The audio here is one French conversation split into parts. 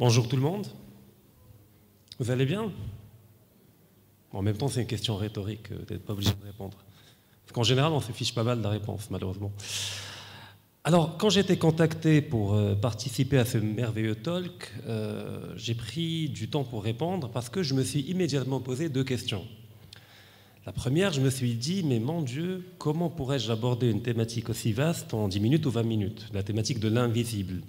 Bonjour tout le monde. Vous allez bien? En même temps, c'est une question rhétorique, euh, vous n'êtes pas obligé de répondre. Parce qu'en général, on se fiche pas mal de la réponse, malheureusement. Alors, quand j'ai été contacté pour euh, participer à ce merveilleux talk, euh, j'ai pris du temps pour répondre parce que je me suis immédiatement posé deux questions. La première, je me suis dit, mais mon Dieu, comment pourrais-je aborder une thématique aussi vaste en 10 minutes ou 20 minutes? La thématique de l'invisible.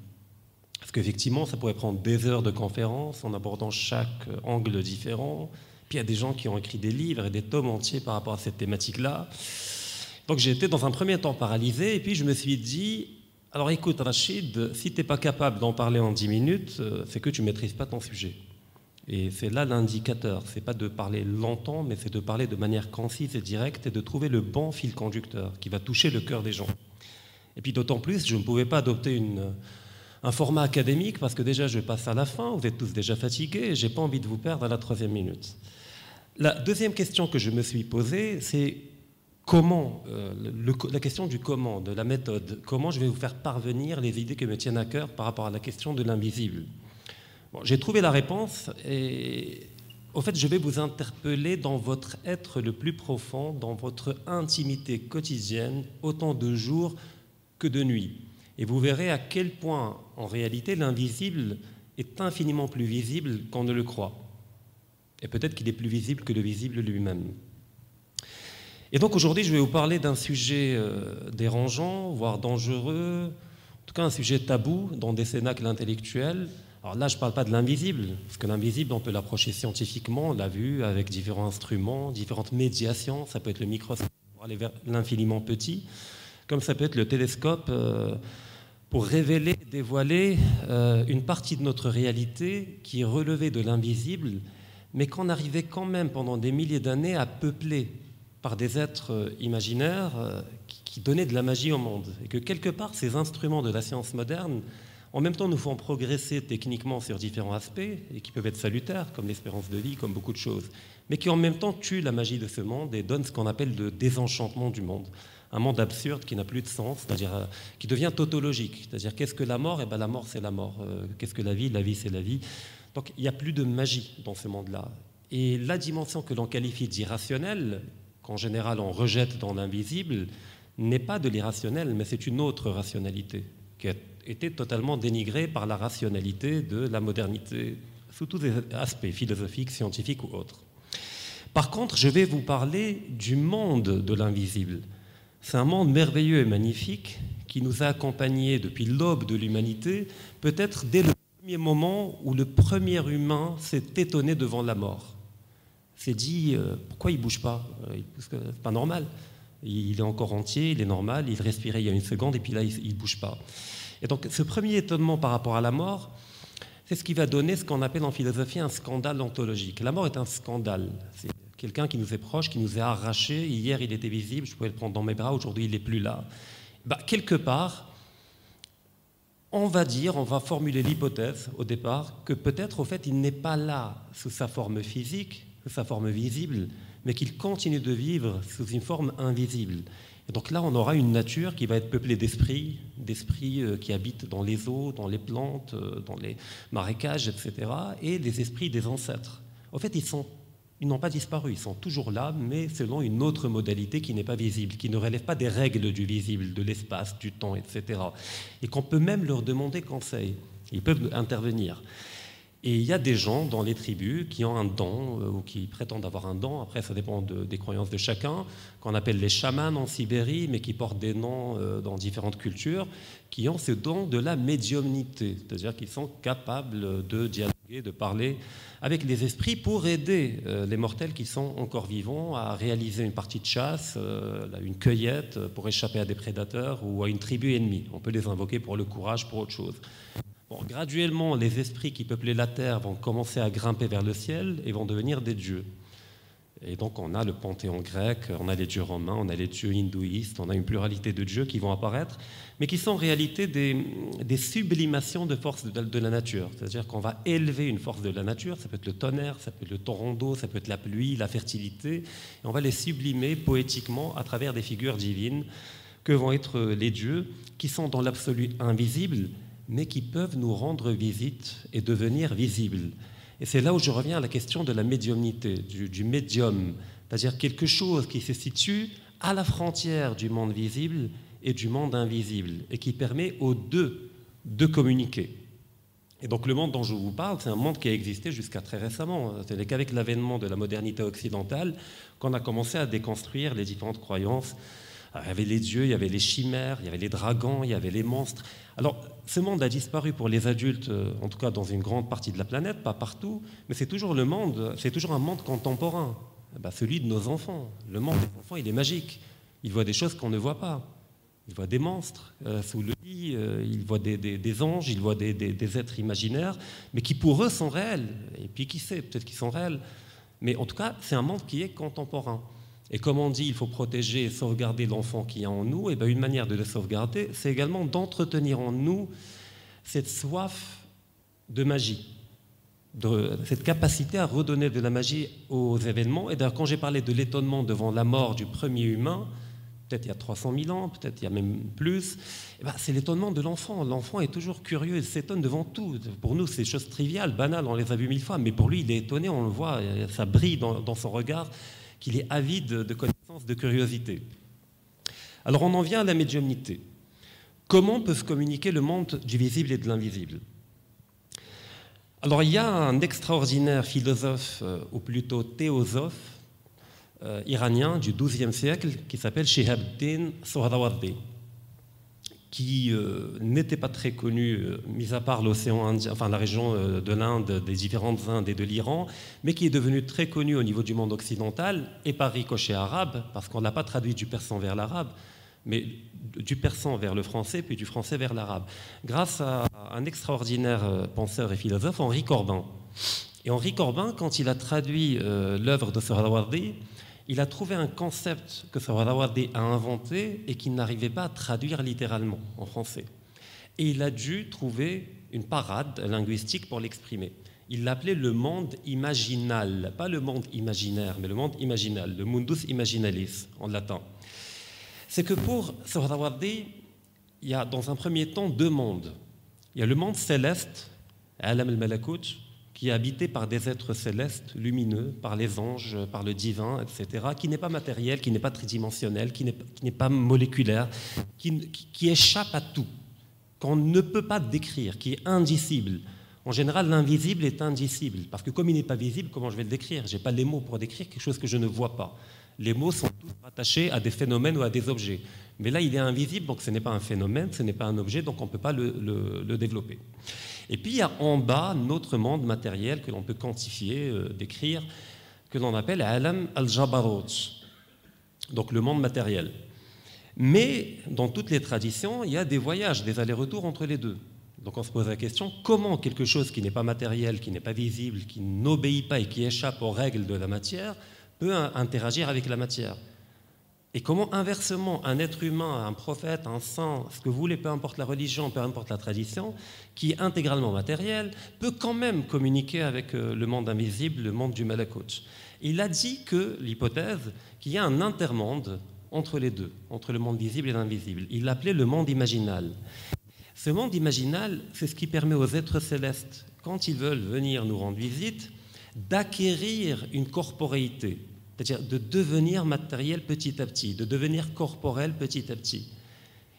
Qu'effectivement, ça pourrait prendre des heures de conférence en abordant chaque angle différent. Puis il y a des gens qui ont écrit des livres et des tomes entiers par rapport à cette thématique-là. Donc j'ai été dans un premier temps paralysé et puis je me suis dit, alors écoute Rachid, si tu n'es pas capable d'en parler en 10 minutes, euh, c'est que tu ne maîtrises pas ton sujet. Et c'est là l'indicateur. C'est pas de parler longtemps, mais c'est de parler de manière concise et directe et de trouver le bon fil conducteur qui va toucher le cœur des gens. Et puis d'autant plus, je ne pouvais pas adopter un format académique parce que déjà je passe à la fin, vous êtes tous déjà fatigués et j'ai pas envie de vous perdre à la troisième minute. La deuxième question que je me suis posée, c'est comment, euh, la question du comment, de la méthode, comment je vais vous faire parvenir les idées qui me tiennent à cœur par rapport à la question de l'invisible. J'ai trouvé la réponse et au fait, je vais vous interpeller dans votre être le plus profond, dans votre intimité quotidienne, autant de jours que de nuits. Et vous verrez à quel point, en réalité, l'invisible est infiniment plus visible qu'on ne le croit. Et peut-être qu'il est plus visible que le visible lui-même. Et donc aujourd'hui, je vais vous parler d'un sujet euh, dérangeant, voire dangereux, en tout cas un sujet tabou dans des cénacles intellectuels, alors là, je ne parle pas de l'invisible, parce que l'invisible, on peut l'approcher scientifiquement, on l'a vu, avec différents instruments, différentes médiations. Ça peut être le microscope pour aller vers l'infiniment petit, comme ça peut être le télescope euh, pour révéler, dévoiler euh, une partie de notre réalité qui est relevée de l'invisible, mais qu'on arrivait quand même pendant des milliers d'années à peupler par des êtres euh, imaginaires qui donnaient de la magie au monde. Et que quelque part, ces instruments de la science moderne en même temps nous font progresser techniquement sur différents aspects et qui peuvent être salutaires, comme l'espérance de vie, comme beaucoup de choses, mais qui en même temps tuent la magie de ce monde et donnent ce qu'on appelle le désenchantement du monde. Un monde absurde qui n'a plus de sens, c'est-à-dire euh, qui devient tautologique. C'est-à-dire qu'est-ce que la mort? Eh bien la mort c'est la mort. Euh, qu'est-ce que la vie? La vie c'est la vie. Donc il n'y a plus de magie dans ce monde-là. Et la dimension que l'on qualifie d'irrationnelle, qu'en général on rejette dans l'invisible, n'est pas de l'irrationnel, mais c'est une autre rationalité qui est était totalement dénigré par la rationalité de la modernité, sous tous les aspects, philosophiques, scientifiques ou autres. Par contre, je vais vous parler du monde de l'invisible. C'est un monde merveilleux et magnifique qui nous a accompagnés depuis l'aube de l'humanité, peut-être dès le premier moment où le premier humain s'est étonné devant la mort. S'est dit, euh, pourquoi il bouge pas? Euh, C'est pas normal. Il est encore entier, il est normal, il respirait il y a une seconde et puis là, il ne bouge pas. Et donc ce premier étonnement par rapport à la mort, c'est ce qui va donner ce qu'on appelle en philosophie un scandale ontologique. La mort est un scandale. Quelqu'un qui nous est proche, qui nous est arraché. Hier, il était visible, je pouvais le prendre dans mes bras, aujourd'hui, il n'est plus là. Bah, quelque part, on va dire, on va formuler l'hypothèse au départ que peut-être, au fait, il n'est pas là sous sa forme physique, sous sa forme visible, mais qu'il continue de vivre sous une forme invisible. Et donc là, on aura une nature qui va être peuplée d'esprits, d'esprits euh, qui habitent dans les eaux, dans les plantes, euh, dans les marécages, etc., et des esprits des ancêtres. En fait, ils sont ils n'ont pas disparu, ils sont toujours là, mais selon une autre modalité qui n'est pas visible, qui ne relève pas des règles du visible, de l'espace, du temps, etc. Et qu'on peut même leur demander conseil. Ils peuvent intervenir. Et il y a des gens dans les tribus qui ont un don euh, ou qui prétendent avoir un don. Après, ça dépend des croyances de chacun, qu'on appelle les chamans en Sibérie, mais qui portent des noms euh, dans différentes cultures, qui ont ce don de la médiumnité, c'est-à-dire qu'ils sont capables de dialoguer, de parler avec les esprits pour aider euh, les mortels qui sont encore vivants à réaliser une partie de chasse, une cueillette pour échapper à des prédateurs ou à une tribu ennemie. On peut les invoquer pour le courage, pour autre chose graduellement, les esprits qui peuplaient la terre vont commencer à grimper vers le ciel et vont devenir des dieux. Et donc on a le panthéon grec, on a les dieux romains, on a les dieux hindouistes, on a une pluralité de dieux qui vont apparaître, mais qui sont en réalité des, sublimations de forces de, la nature. C'est-à-dire qu'on va élever une force de la nature, ça peut être le tonnerre, ça peut être le torrent d'eau, ça peut être la pluie, la fertilité, et on va les sublimer poétiquement à travers des figures divines que vont être les dieux, qui sont dans l'absolu invisible, mais qui peuvent nous rendre visite et devenir visibles. Et c'est là où je reviens à la question de la médiumnité, du, médium, c'est-à-dire quelque chose qui se situe à la frontière du monde visible et du monde invisible, et qui permet aux deux de communiquer. Et donc le monde dont je vous parle, c'est un monde qui a existé jusqu'à très récemment. C'est qu'avec l'avènement de la modernité occidentale qu'on a commencé à déconstruire les différentes croyances. Il y avait les dieux, il y avait les chimères, il y avait les dragons, il y avait les monstres. Alors ce monde a disparu pour les adultes, euh, en tout cas dans une grande partie de la planète, pas partout, mais c'est toujours le monde, c'est toujours un monde contemporain, eh ben, celui de nos enfants. Le monde des enfants, il est magique. Ils voient des choses qu'on ne voit pas. Ils voient des monstres euh, sous le lit, euh, ils voient des, anges, ils voient des, êtres imaginaires, mais qui pour eux sont réels. Et puis qui sait, peut-être qu'ils sont réels. Mais en tout cas, c'est un monde qui est contemporain. Et comme on dit, il faut protéger et sauvegarder l'enfant qui est en nous, et bien une manière de le sauvegarder, c'est également d'entretenir en nous cette soif de magie, cette capacité à redonner de la magie aux événements. Et d'ailleurs, quand j'ai parlé de l'étonnement devant la mort du premier humain, peut-être il y a 300 000 ans, peut-être il y a même plus, eh ben, c'est l'étonnement de l'enfant. L'enfant est toujours curieux, il s'étonne devant tout. Pour nous, c'est des choses triviales, banales, on les a vues mille fois, mais pour lui, il est étonné, on le voit, ça brille dans, son regard, qu'il est avide de connaissances, de curiosité. Alors on en vient à la médiumnité. Comment peut se communiquer le monde du visible et de l'invisible? Alors il y a un extraordinaire philosophe, euh, ou plutôt théosophe, euh, iranien du XIIe siècle qui s'appelle Shihabuddin Sohrawardi, qui euh, n'était pas très connu, euh, mis à part l'océan Indien, enfin la région de l'Inde, des différentes Indes et de l'Iran, mais qui est devenu très connu au niveau du monde occidental et par ricochet arabe, parce qu'on ne l'a pas traduit du persan vers l'arabe, mais du persan vers le français, puis du français vers l'arabe, grâce à un extraordinaire penseur et philosophe, Henri Corbin. Et Henri Corbin, quand il a traduit l'œuvre de Sohrawardi, il a trouvé un concept que Sahrawardi a inventé et qu'il n'arrivait pas à traduire littéralement en français. Et il a dû trouver une parade linguistique pour l'exprimer. Il l'appelait le monde imaginal, pas le monde imaginaire, mais le monde imaginal, le mundus imaginalis en latin. C'est que pour Sahrawardi, il y a dans un premier temps deux mondes. Il y a le monde céleste, Alam al-Malakut, qui est habité par des êtres célestes, lumineux, par les anges, par le divin, etc., qui n'est pas matériel, qui n'est pas tridimensionnel, qui n'est pas moléculaire, qui, échappe à tout, qu'on ne peut pas décrire, qui est indicible. En général, l'invisible est indicible, parce que comme il n'est pas visible, comment je vais le décrire? Je n'ai pas les mots pour décrire quelque chose que je ne vois pas. Les mots sont tous rattachés à des phénomènes ou à des objets. Mais là, il est invisible, donc ce n'est pas un phénomène, ce n'est pas un objet, donc on ne peut pas le développer. Et puis il y a en bas notre monde matériel que l'on peut quantifier, euh, décrire, que l'on appelle Alam al-Jabarot, donc le monde matériel. Mais dans toutes les traditions, il y a des voyages, des allers-retours entre les deux. Donc on se pose la question, comment quelque chose qui n'est pas matériel, qui n'est pas visible, qui n'obéit pas et qui échappe aux règles de la matière, peut interagir avec la matière? Et comment inversement un être humain, un prophète, un saint, ce que vous voulez, peu importe la religion, peu importe la tradition, qui est intégralement matériel, peut quand même communiquer avec euh, le monde invisible, le monde du malakut. Il a dit que l'hypothèse qu'il y a un intermonde entre les deux, entre le monde visible et l'invisible. Il l'appelait le monde imaginal. Ce monde imaginal, c'est ce qui permet aux êtres célestes, quand ils veulent venir nous rendre visite, d'acquérir une corporéité, c'est-à-dire de devenir matériel petit à petit, de devenir corporel petit à petit.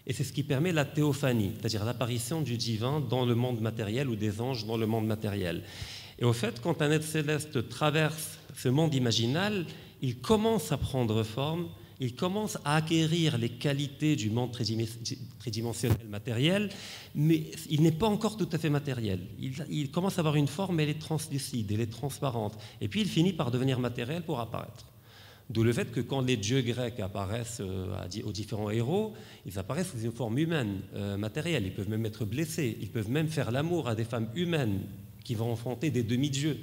Et c'est ce qui permet la théophanie, c'est-à-dire l'apparition du divin dans le monde matériel ou des anges dans le monde matériel. Et au fait, quand un être céleste traverse ce monde imaginal, il commence à prendre forme, il commence à acquérir les qualités du monde tridimensionnel matériel, mais il n'est pas encore tout à fait matériel. Il, commence à avoir une forme, elle est translucide, elle est transparente. Et puis il finit par devenir matériel pour apparaître. D'où le fait que quand les dieux grecs apparaissent euh, aux différents héros, ils apparaissent sous une forme humaine, euh, matérielle. Ils peuvent même être blessés, ils peuvent même faire l'amour à des femmes humaines qui vont enfanter des demi-dieux.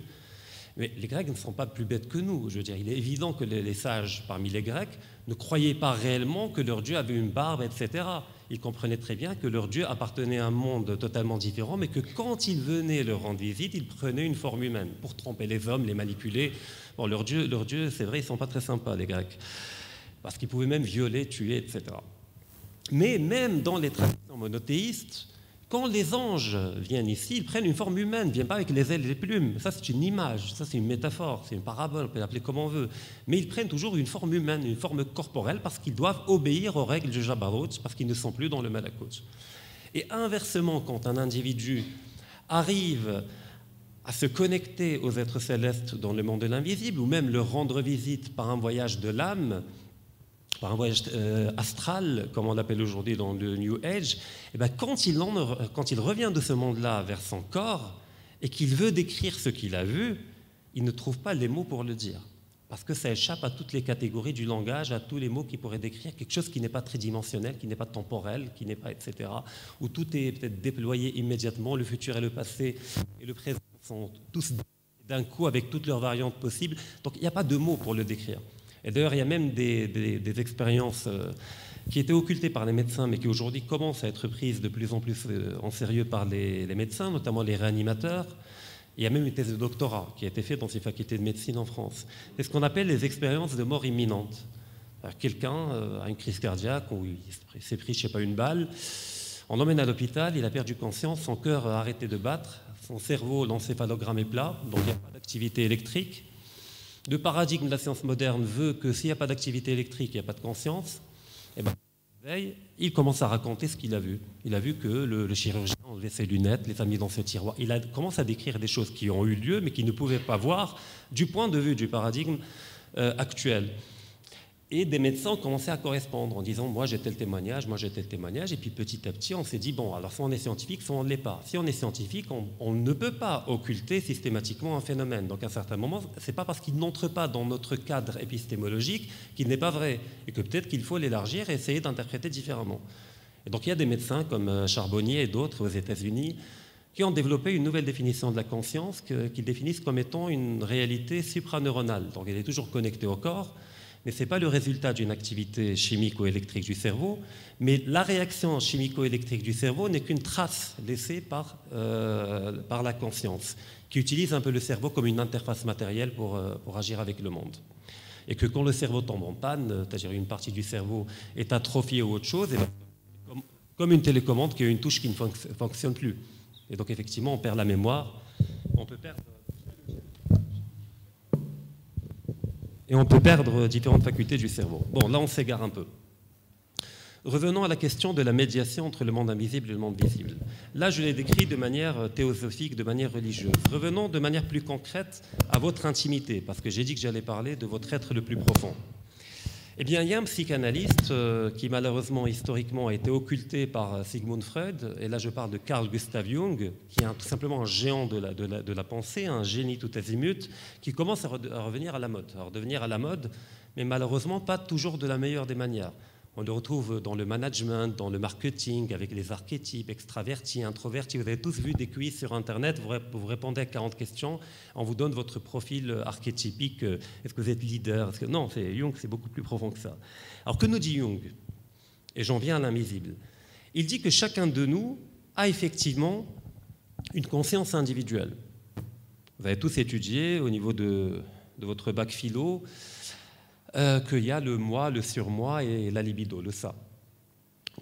Mais les Grecs ne sont pas plus bêtes que nous. Je veux dire, il est évident que les, sages parmi les Grecs ne croyaient pas réellement que leur Dieu avait une barbe, etc. Ils comprenaient très bien que leur Dieu appartenait à un monde totalement différent, mais que quand il venait leur rendre visite, il prenait une forme humaine pour tromper les hommes, les manipuler. Bon, leur Dieu, leur Dieu c'est vrai, ils ne sont pas très sympas, les Grecs, parce qu'ils pouvaient même violer, tuer, etc. Mais même dans les traditions monothéistes, Quand les anges viennent ici, ils prennent une forme humaine, ils ne viennent pas avec les ailes et les plumes. Ça, c'est une image, ça, c'est une métaphore, c'est une parabole, on peut l'appeler comme on veut. Mais ils prennent toujours une forme humaine, une forme corporelle, parce qu'ils doivent obéir aux règles du Jabarot, parce qu'ils ne sont plus dans le Malakot. Et inversement, quand un individu arrive à se connecter aux êtres célestes dans le monde de l'invisible, ou même leur rendre visite par un voyage de l'âme, par un voyage euh, astral, comme on l'appelle aujourd'hui dans le New Age, et eh bien quand, il quand il revient de ce monde-là vers son corps et qu'il veut décrire ce qu'il a vu, il ne trouve pas les mots pour le dire. Parce que ça échappe à toutes les catégories du langage, à tous les mots qui pourraient décrire quelque chose qui n'est pas tridimensionnel, qui n'est pas temporel, qui n'est pas, etc. Où tout est peut-être déployé immédiatement, le futur et le passé et le présent sont tous d'un coup avec toutes leurs variantes possibles. Donc il n'y a pas de mots pour le décrire. Et d'ailleurs, il y a même des, expériences euh, qui étaient occultées par les médecins, mais qui aujourd'hui commencent à être prises de plus en plus euh, en sérieux par les, médecins, notamment les réanimateurs. Il y a même une thèse de doctorat qui a été faite dans ces facultés de médecine en France. C'est ce qu'on appelle les expériences de mort imminente. Quelqu'un euh, a une crise cardiaque, ou il s'est pris, je sais pas, une balle, on l'emmène à l'hôpital, il a perdu conscience, son cœur a arrêté de battre, son cerveau, l'encéphalogramme est plat, donc il n'y a pas d'activité électrique. Le paradigme de la science moderne veut que s'il n'y a pas d'activité électrique, il n'y a pas de conscience. Et eh ben, il commence à raconter ce qu'il a vu. Il a vu que le, chirurgien enlevait ses lunettes, les a mis dans ce tiroir. Il commence à décrire des choses qui ont eu lieu, mais qu'il ne pouvait pas voir du point de vue du paradigme euh, actuel. Et des médecins ont commencé à correspondre en disant Moi j'ai tel témoignage, moi j'ai tel témoignage. Et puis petit à petit, on s'est dit Bon, alors soit on est scientifique, soit on ne l'est pas. Si on est scientifique, on, ne peut pas occulter systématiquement un phénomène. Donc à un certain moment, ce n'est pas parce qu'il n'entre pas dans notre cadre épistémologique qu'il n'est pas vrai. Et que peut-être qu'il faut l'élargir et essayer d'interpréter différemment. Et donc il y a des médecins comme euh, Charbonnier et d'autres aux États-Unis qui ont développé une nouvelle définition de la conscience qu'ils définissent comme étant une réalité supraneuronale. Donc elle est toujours connectée au corps mais ce n'est pas le résultat d'une activité chimico-électrique du cerveau, mais la réaction chimico-électrique du cerveau n'est qu'une trace laissée par, euh, par la conscience, qui utilise un peu le cerveau comme une interface matérielle pour, euh, pour agir avec le monde. Et que quand le cerveau tombe en panne, c'est-à-dire une partie du cerveau est atrophiée ou autre chose, ben, comme, comme, une télécommande qui a une touche qui ne fonctionne plus. Et donc effectivement, on perd la mémoire, on peut perdre et on peut perdre différentes facultés du cerveau. Bon, là on s'égare un peu. Revenons à la question de la médiation entre le monde invisible et le monde visible. Là, je l'ai décrit de manière théosophique, de manière religieuse. Revenons de manière plus concrète à votre intimité, parce que j'ai dit que j'allais parler de votre être le plus profond. Eh bien, il y a un psychanalyste euh, qui, malheureusement, historiquement, a été occulté par euh, Sigmund Freud, et là je parle de Carl Gustav Jung, qui est tout simplement un géant de la, de, la, pensée, un génie tout azimut, qui commence à, à revenir à la mode. À redevenir à la mode, mais malheureusement pas toujours de la meilleure des manières. On le retrouve dans le management, dans le marketing, avec les archétypes, extravertis, introvertis. Vous avez tous vu des quiz sur Internet, vous répondez à 40 questions, on vous donne votre profil archétypique. Est-ce que vous êtes leader? Que... Non, Jung, c'est beaucoup plus profond que ça. Alors que nous dit Jung? Et j'en viens à l'invisible. Il dit que chacun de nous a effectivement une conscience individuelle. Vous avez tous étudié au niveau de, de votre bac philo euh, qu'il y a le moi, le surmoi et la libido, le ça.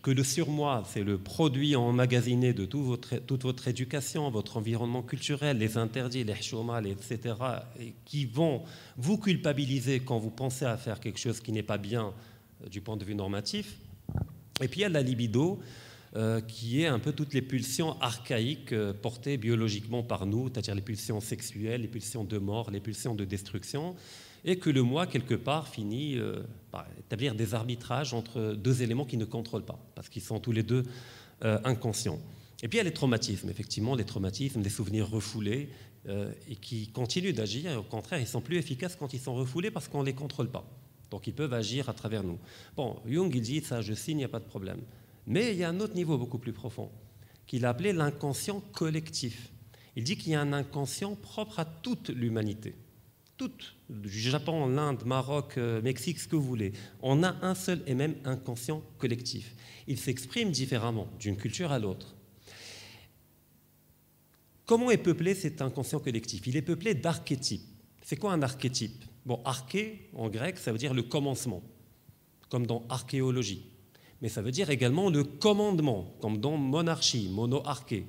Que le surmoi, c'est le produit emmagasiné de toute votre éducation, votre environnement culturel, les interdits, les chomal, etc., et qui vont vous culpabiliser quand vous pensez à faire quelque chose qui n'est pas bien euh, du point de vue normatif. Et puis il y a la libido, euh, qui est un peu toutes les pulsions archaïques portées biologiquement par nous, c'est-à-dire les pulsions sexuelles, les pulsions de mort, les pulsions de destruction, et que le moi, quelque part, finit euh, par établir des arbitrages entre deux éléments qui ne contrôlent pas, parce qu'ils sont tous les deux euh, inconscients. Et puis il y a les traumatismes, effectivement, les traumatismes, des souvenirs refoulés, euh, et qui continuent d'agir, et au contraire, ils sont plus efficaces quand ils sont refoulés parce qu'on ne les contrôle pas. Donc ils peuvent agir à travers nous. Bon, Jung, il dit, ça je signe, il n'y a pas de problème. Mais il y a un autre niveau beaucoup plus profond, qu'il a appelé l'inconscient collectif. Il dit qu'il y a un inconscient propre à toute l'humanité du Japon, l'Inde, Maroc, euh, Mexique, ce que vous voulez, on a un seul et même inconscient collectif. Il s'exprime différemment d'une culture à l'autre. Comment est peuplé cet inconscient collectif? Il est peuplé d'archétypes. C'est quoi un archétype? Bon, arché, en grec, ça veut dire le commencement, comme dans archéologie. mais ça veut dire également le commandement, comme dans monarchie, monoarché.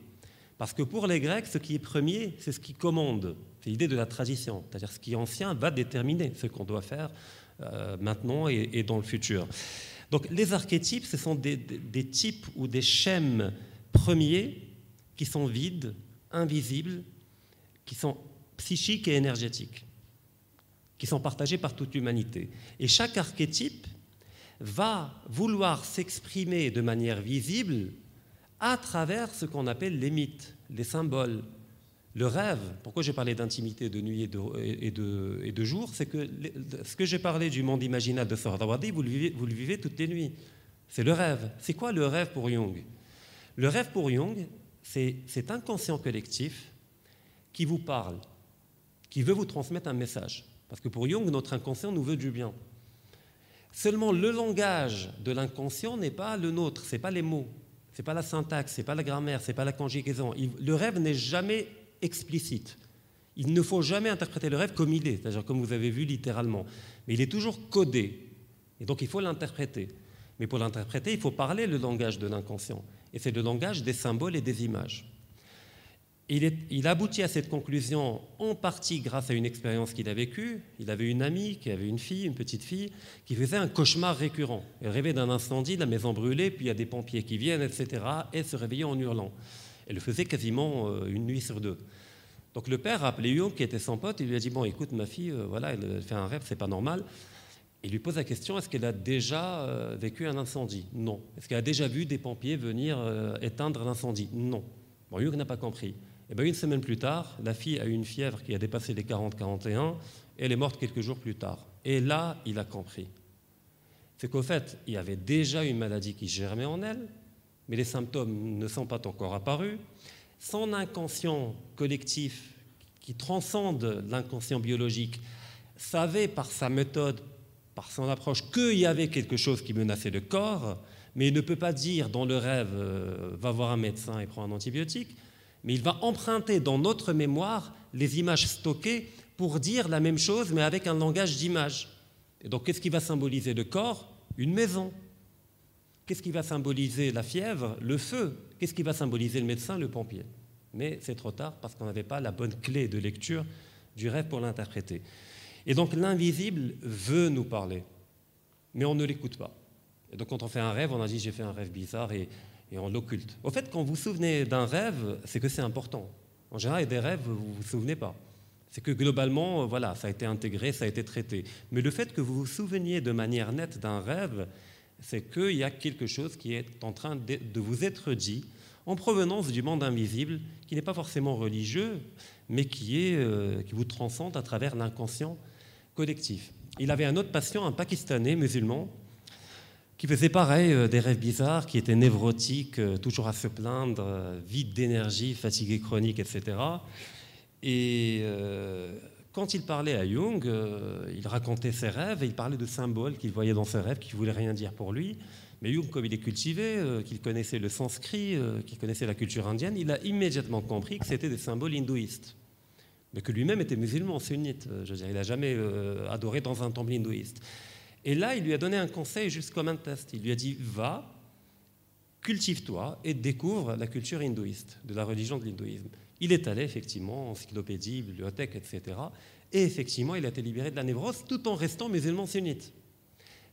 Parce que pour les Grecs, ce qui est premier, c'est ce qui commande. C'est l'idée de la tradition, c'est-à-dire ce qui est ancien va déterminer ce qu'on doit faire euh, maintenant et, dans le futur. Donc les archétypes, ce sont des, des types ou des schèmes premiers qui sont vides, invisibles, qui sont psychiques et énergétiques, qui sont partagés par toute l'humanité. Et chaque archétype va vouloir s'exprimer de manière visible à travers ce qu'on appelle les mythes, les symboles, le rêve. Pourquoi j'ai parlé d'intimité de nuit et de, jour C'est que ce que j'ai parlé du monde imaginal de Sohrawardi, vous vous le vivez toutes les nuits. C'est le rêve. C'est quoi le rêve pour Jung? Le rêve pour Jung, c'est cet inconscient collectif qui vous parle, qui veut vous transmettre un message. Parce que pour Jung, notre inconscient nous veut du bien. Seulement, le langage de l'inconscient n'est pas le nôtre, ce n'est pas les mots, ce n'est pas la syntaxe, ce n'est pas la grammaire, ce n'est pas la conjugaison. le rêve n'est jamais explicite. Il ne faut jamais interpréter le rêve comme il est, c'est-à-dire comme vous avez vu littéralement. Mais il est toujours codé. Et donc il faut l'interpréter. Mais pour l'interpréter, il faut parler le langage de l'inconscient. Et c'est le langage des symboles et des images. Il, aboutit à cette conclusion en partie grâce à une expérience qu'il a vécue. Il avait une amie qui avait une fille, une petite fille, qui faisait un cauchemar récurrent. Elle rêvait d'un incendie, la maison brûlée, puis il y a des pompiers qui viennent, etc. Et se réveillait en hurlant. Elle le faisait quasiment euh, une nuit sur deux. Donc le père a appelé Jung, qui était son pote, il lui a dit Bon, écoute, ma fille, euh, voilà, elle fait un rêve, c'est pas normal. Il lui pose la question est-ce qu'elle a déjà euh, vécu un incendie? Non. Est-ce qu'elle a déjà vu des pompiers venir éteindre l'incendie? Non. Bon, n'a pas compris. Et eh bien, une semaine plus tard, la fille a eu une fièvre qui a dépassé les 40-41 et elle est morte quelques jours plus tard. Et là, il a compris. C'est qu'au fait, il y avait déjà une maladie qui germait en elle, mais les symptômes ne sont pas encore apparus. Son inconscient collectif, qui transcende l'inconscient biologique, savait par sa méthode, par son approche, qu'il y avait quelque chose qui menaçait le corps, mais il ne peut pas dire dans le rêve, euh, va voir un médecin et prend un antibiotique mais il va emprunter dans notre mémoire les images stockées pour dire la même chose, mais avec un langage d'image. Et donc, qu'est-ce qui va symboliser le corps? Une maison. Qu'est-ce qui va symboliser la fièvre? Le feu. Qu'est-ce qui va symboliser le médecin? Le pompier. Mais c'est trop tard parce qu'on n'avait pas la bonne clé de lecture du rêve pour l'interpréter. Et donc l'invisible veut nous parler, mais on ne l'écoute pas. Et donc quand on fait un rêve, on a dit j'ai fait un rêve bizarre et et on l'occulte. Au fait, quand vous vous souvenez d'un rêve, c'est que c'est important. En général, il y a des rêves, vous ne vous souvenez pas. C'est que globalement, voilà, ça a été intégré, ça a été traité. Mais le fait que vous vous souveniez de manière nette d'un rêve, c'est qu'il y a quelque chose qui est en train de vous être dit en provenance du monde invisible, qui n'est pas forcément religieux, mais qui, est, euh, qui vous transcende à travers l'inconscient collectif. Il avait un autre patient, un Pakistanais musulman, qui faisait pareil, euh, des rêves bizarres, qui étaient névrotiques, euh, toujours à se plaindre, vide d'énergie, fatigué chronique, etc. Et quand il parlait à Jung, il racontait ses rêves et il parlait de symboles qu'il voyait dans ses rêves qui ne voulaient rien dire pour lui. Mais Jung, comme il est cultivé, qu'il connaissait le sanskrit, qu'il connaissait la culture indienne, il a immédiatement compris que c'était des symboles hindouistes. Mais que lui-même était musulman, sunnite. Je veux dire, il n'a jamais adoré dans un temple hindouiste. Et là, il lui a donné un conseil juste comme un test. Il lui a dit Va, cultive-toi et découvre la culture hindouiste, de la religion de l'hindouisme. Il est allé effectivement, encyclopédie, bibliothèque, etc. Et effectivement, il a été libéré de la névrose tout en restant musulman sunnite.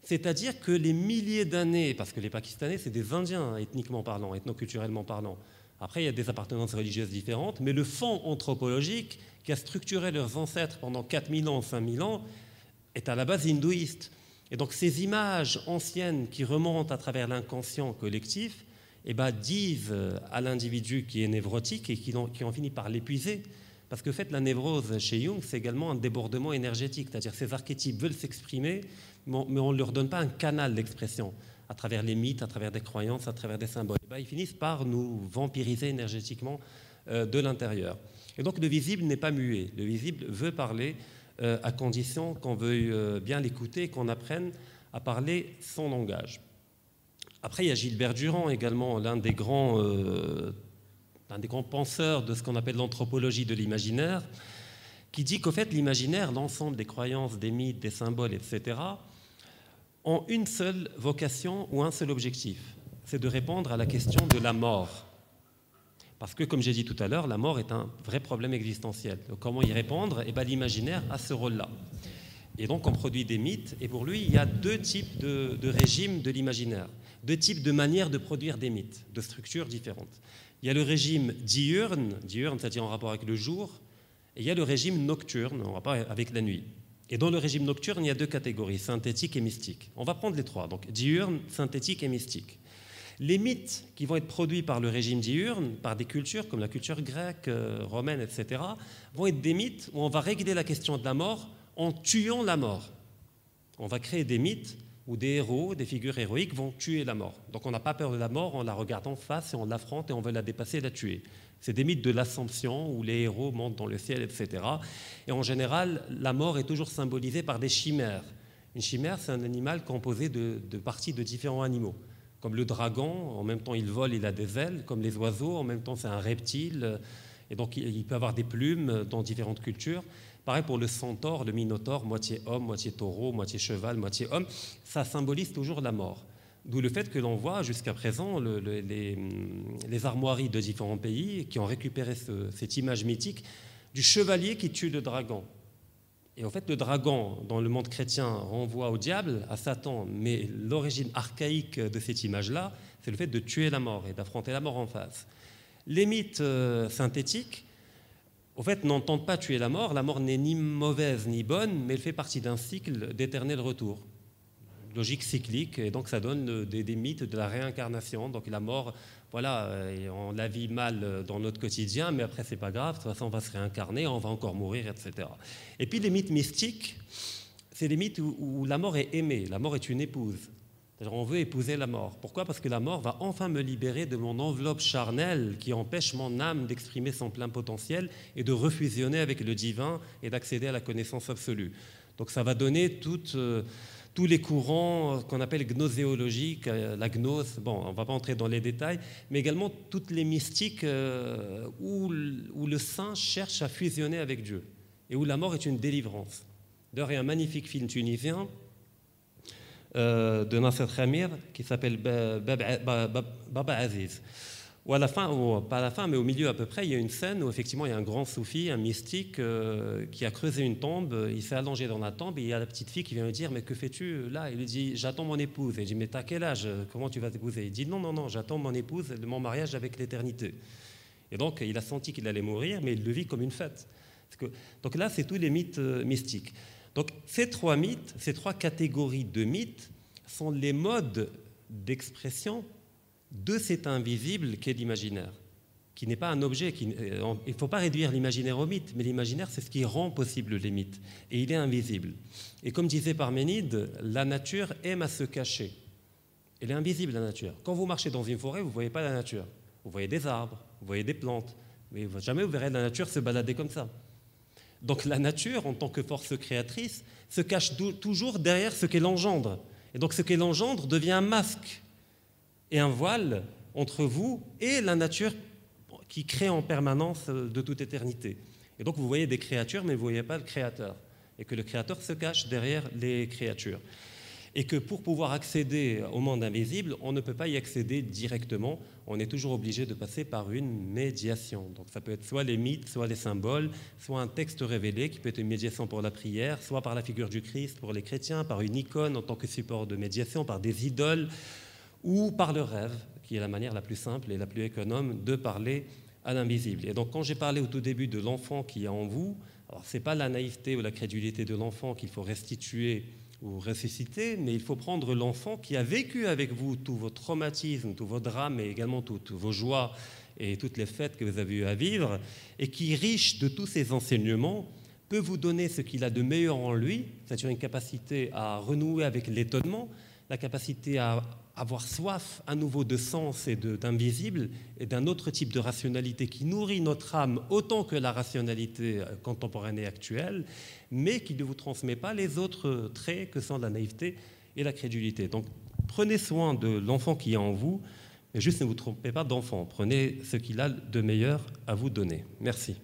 C'est-à-dire que les milliers d'années, parce que les Pakistanais, c'est des Indiens ethniquement parlant, ethnoculturellement parlant. Après, il y a des appartenances religieuses différentes, mais le fond anthropologique qui a structuré leurs ancêtres pendant 4000 ans, 5000 ans, est à la base hindouiste. Et donc ces images anciennes qui remontent à travers l'inconscient collectif eh ben, disent à l'individu qui est névrotique et qui, en finit par l'épuiser. Parce que fait, la névrose chez Jung, c'est également un débordement énergétique, c'est-à-dire ces archétypes veulent s'exprimer, mais on ne leur donne pas un canal d'expression à travers les mythes, à travers des croyances, à travers des symboles. Eh ben, ils finissent par nous vampiriser énergétiquement euh, de l'intérieur. Et donc le visible n'est pas muet, le visible veut parler, euh, à condition qu'on veuille euh, bien l'écouter et qu'on apprenne à parler son langage. Après, il y a Gilbert Durand également, l'un des grands, euh, des grands penseurs de ce qu'on appelle l'anthropologie de l'imaginaire, qui dit qu'au fait, l'imaginaire, l'ensemble des croyances, des mythes, des symboles, etc., ont une seule vocation ou un seul objectif, c'est de répondre à la question de la mort. Parce que, comme j'ai dit tout à l'heure, la mort est un vrai problème existentiel. comment y répondre? Eh bien, l'imaginaire a ce rôle-là. Et donc, on produit des mythes, et pour lui, il y a deux types de, régimes de l'imaginaire, deux types de manières de produire des mythes, de structures différentes. Il y a le régime diurne, diurne, c'est-à-dire en rapport avec le jour, et il y a le régime nocturne, en rapport avec la nuit. Et dans le régime nocturne, il y a deux catégories, synthétique et mystique. On va prendre les trois, donc diurne, synthétique et mystique. Les mythes qui vont être produits par le régime diurne, par des cultures comme la culture grecque, euh, romaine, etc., vont être des mythes où on va régler la question de la mort en tuant la mort. On va créer des mythes où des héros, des figures héroïques vont tuer la mort. Donc on n'a pas peur de la mort, on la regarde en face et on l'affronte et on veut la dépasser et la tuer. C'est des mythes de l'assomption où les héros montent dans le ciel, etc. Et en général, la mort est toujours symbolisée par des chimères. Une chimère, c'est un animal composé de parties de différents animaux comme le dragon, en même temps il vole, il a des ailes, comme les oiseaux, en même temps c'est un reptile, et donc il peut avoir des plumes dans différentes cultures. Pareil pour le centaure, le minotaure, moitié homme, moitié taureau, moitié cheval, moitié homme, ça symbolise toujours la mort. D'où le fait que l'on voit jusqu'à présent les, armoiries de différents pays qui ont récupéré cette image mythique du chevalier qui tue le dragon. Et en fait, le dragon, dans le monde chrétien, renvoie au diable, à Satan, mais l'origine archaïque de cette image-là, c'est le fait de tuer la mort et d'affronter la mort en face. Les mythes euh, synthétiques, au fait, n'entendent pas tuer la mort. La mort n'est ni mauvaise ni bonne, mais elle fait partie d'un cycle d'éternel retour. Logique cyclique, et donc ça donne des, des mythes de la réincarnation. Donc la mort voilà, euh, on la vit mal euh, dans notre quotidien, mais après, c'est pas grave, de toute façon, on va se réincarner, on va encore mourir, etc. Et puis, les mythes mystiques, c'est les mythes où, la mort est aimée, la mort est une épouse. On veut épouser la mort. Pourquoi? Parce que la mort va enfin me libérer de mon enveloppe charnelle qui empêche mon âme d'exprimer son plein potentiel et de refusionner avec le divin et d'accéder à la connaissance absolue. Donc ça va donner. Euh, tous les courants qu'on appelle gnoséologiques, euh, la gnose, bon, on ne va pas entrer dans les détails, mais également toutes les mystiques euh, où, le saint cherche à fusionner avec Dieu et où la mort est une délivrance. D'ailleurs, il y a un magnifique film tunisien euh, de Nasser Khamir qui s'appelle Baba Aziz ou à la fin, pas à la fin, mais au milieu à peu près, il y a une scène où effectivement il y a un grand soufi, un mystique, euh, qui a creusé une tombe, il s'est allongé dans la tombe et il y a la petite fille qui vient lui dire Mais que fais-tu là? Il lui dit J'attends mon épouse. Il dit Mais t'as quel âge? Comment tu vas t'épouser Il dit Non, non, non, j'attends mon épouse, mon mariage avec l'éternité. Et donc il a senti qu'il allait mourir, mais il le vit comme une fête. Que, donc là, c'est tous les mythes euh, mystiques. Donc ces trois mythes, ces trois catégories de mythes sont les modes d'expression de cet invisible qu'est l'imaginaire, qui n'est pas un objet. Euh, il ne faut pas réduire l'imaginaire au mythe, mais l'imaginaire, c'est ce qui rend possible les mythes. Et il est invisible. Et comme disait Parménide, la nature aime à se cacher. Elle est invisible, la nature. Quand vous marchez dans une forêt, vous ne voyez pas la nature. Vous voyez des arbres, vous voyez des plantes, mais jamais vous verrez la nature se balader comme ça. Donc la nature, en tant que force créatrice, se cache toujours derrière ce qu'elle engendre. Et donc ce qu'elle engendre devient un masque et un voile entre vous et la nature qui crée en permanence de toute éternité. Et donc vous voyez des créatures, mais vous ne voyez pas le Créateur. Et que le Créateur se cache derrière les créatures. Et que pour pouvoir accéder au monde invisible, on ne peut pas y accéder directement, on est toujours obligé de passer par une médiation. Donc ça peut être soit les mythes, soit les symboles, soit un texte révélé qui peut être une médiation pour la prière, soit par la figure du Christ pour les chrétiens, par une icône en tant que support de médiation, par des idoles ou par le rêve, qui est la manière la plus simple et la plus économe de parler à l'invisible. Et donc quand j'ai parlé au tout début de l'enfant qui est en vous, alors ce n'est pas la naïveté ou la crédulité de l'enfant qu'il faut restituer ou ressusciter, mais il faut prendre l'enfant qui a vécu avec vous tous vos traumatismes, tous vos drames et également toutes vos joies et toutes les fêtes que vous avez eu à vivre, et qui, riche de tous ces enseignements, peut vous donner ce qu'il a de meilleur en lui, c'est-à-dire une capacité à renouer avec l'étonnement, la capacité à avoir soif à nouveau de sens et d'invisible et d'un autre type de rationalité qui nourrit notre âme autant que la rationalité euh, contemporaine et actuelle, mais qui ne vous transmet pas les autres traits que sont la naïveté et la crédulité. Donc prenez soin de l'enfant qui est en vous, mais juste ne vous trompez pas d'enfant. Prenez ce qu'il a de meilleur à vous donner. Merci.